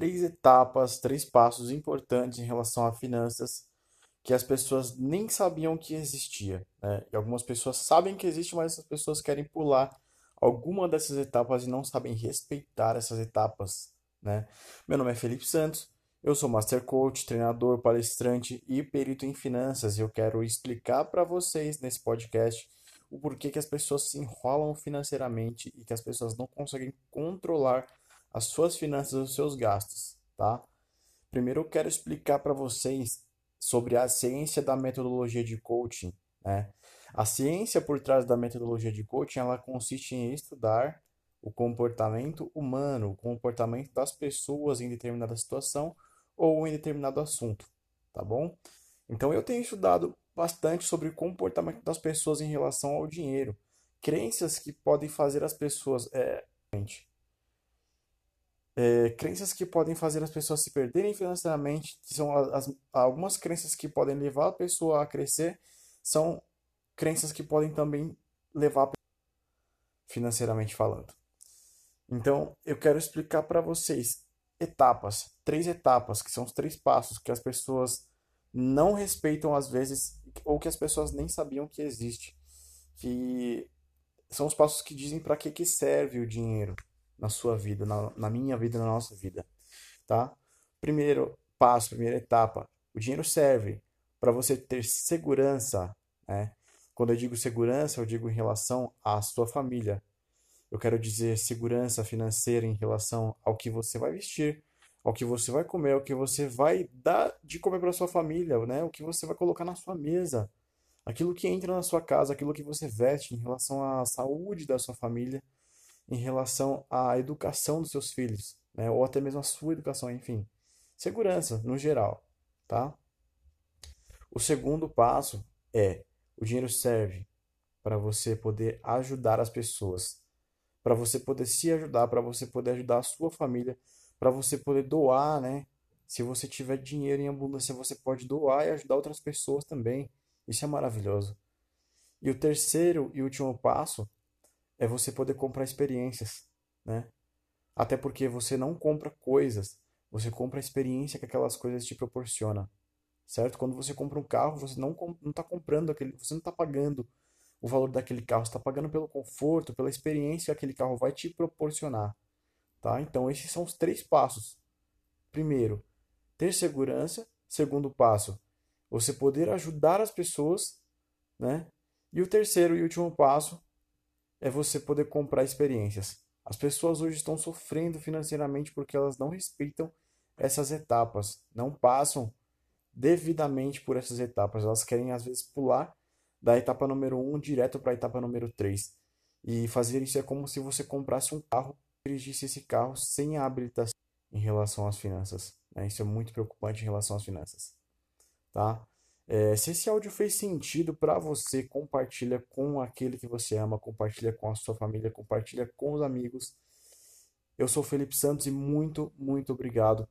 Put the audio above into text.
três etapas, três passos importantes em relação a finanças que as pessoas nem sabiam que existia, né? E algumas pessoas sabem que existe, mas essas pessoas querem pular alguma dessas etapas e não sabem respeitar essas etapas, né? Meu nome é Felipe Santos, eu sou Master Coach, treinador, palestrante e perito em finanças e eu quero explicar para vocês nesse podcast o porquê que as pessoas se enrolam financeiramente e que as pessoas não conseguem controlar as suas finanças os seus gastos, tá? Primeiro eu quero explicar para vocês sobre a ciência da metodologia de coaching, né? A ciência por trás da metodologia de coaching, ela consiste em estudar o comportamento humano, o comportamento das pessoas em determinada situação ou em determinado assunto, tá bom? Então eu tenho estudado bastante sobre o comportamento das pessoas em relação ao dinheiro, crenças que podem fazer as pessoas é, é, crenças que podem fazer as pessoas se perderem financeiramente, são as, algumas crenças que podem levar a pessoa a crescer, são crenças que podem também levar financeiramente falando. Então, eu quero explicar para vocês etapas, três etapas, que são os três passos que as pessoas não respeitam às vezes ou que as pessoas nem sabiam que existe, que são os passos que dizem para que que serve o dinheiro na sua vida, na, na minha vida, na nossa vida, tá? Primeiro passo, primeira etapa, o dinheiro serve para você ter segurança, né? Quando eu digo segurança, eu digo em relação à sua família. Eu quero dizer segurança financeira em relação ao que você vai vestir, ao que você vai comer, ao que você vai dar de comer para sua família, né? O que você vai colocar na sua mesa, aquilo que entra na sua casa, aquilo que você veste em relação à saúde da sua família em relação à educação dos seus filhos, né? ou até mesmo a sua educação, enfim. Segurança, no geral, tá? O segundo passo é o dinheiro serve para você poder ajudar as pessoas, para você poder se ajudar, para você poder ajudar a sua família, para você poder doar, né? Se você tiver dinheiro em abundância, você pode doar e ajudar outras pessoas também. Isso é maravilhoso. E o terceiro e último passo é você poder comprar experiências, né? Até porque você não compra coisas, você compra a experiência que aquelas coisas te proporcionam, certo? Quando você compra um carro, você não não está comprando aquele, você não está pagando o valor daquele carro, está pagando pelo conforto, pela experiência que aquele carro vai te proporcionar, tá? Então esses são os três passos. Primeiro, ter segurança. Segundo passo, você poder ajudar as pessoas, né? E o terceiro e último passo é você poder comprar experiências. As pessoas hoje estão sofrendo financeiramente porque elas não respeitam essas etapas, não passam devidamente por essas etapas. Elas querem, às vezes, pular da etapa número 1 um, direto para a etapa número 3. E fazer isso é como se você comprasse um carro e dirigisse esse carro sem a habilitação em relação às finanças. Né? Isso é muito preocupante em relação às finanças. Tá? É, se esse áudio fez sentido para você, compartilha com aquele que você ama, compartilha com a sua família, compartilha com os amigos. Eu sou Felipe Santos e muito, muito obrigado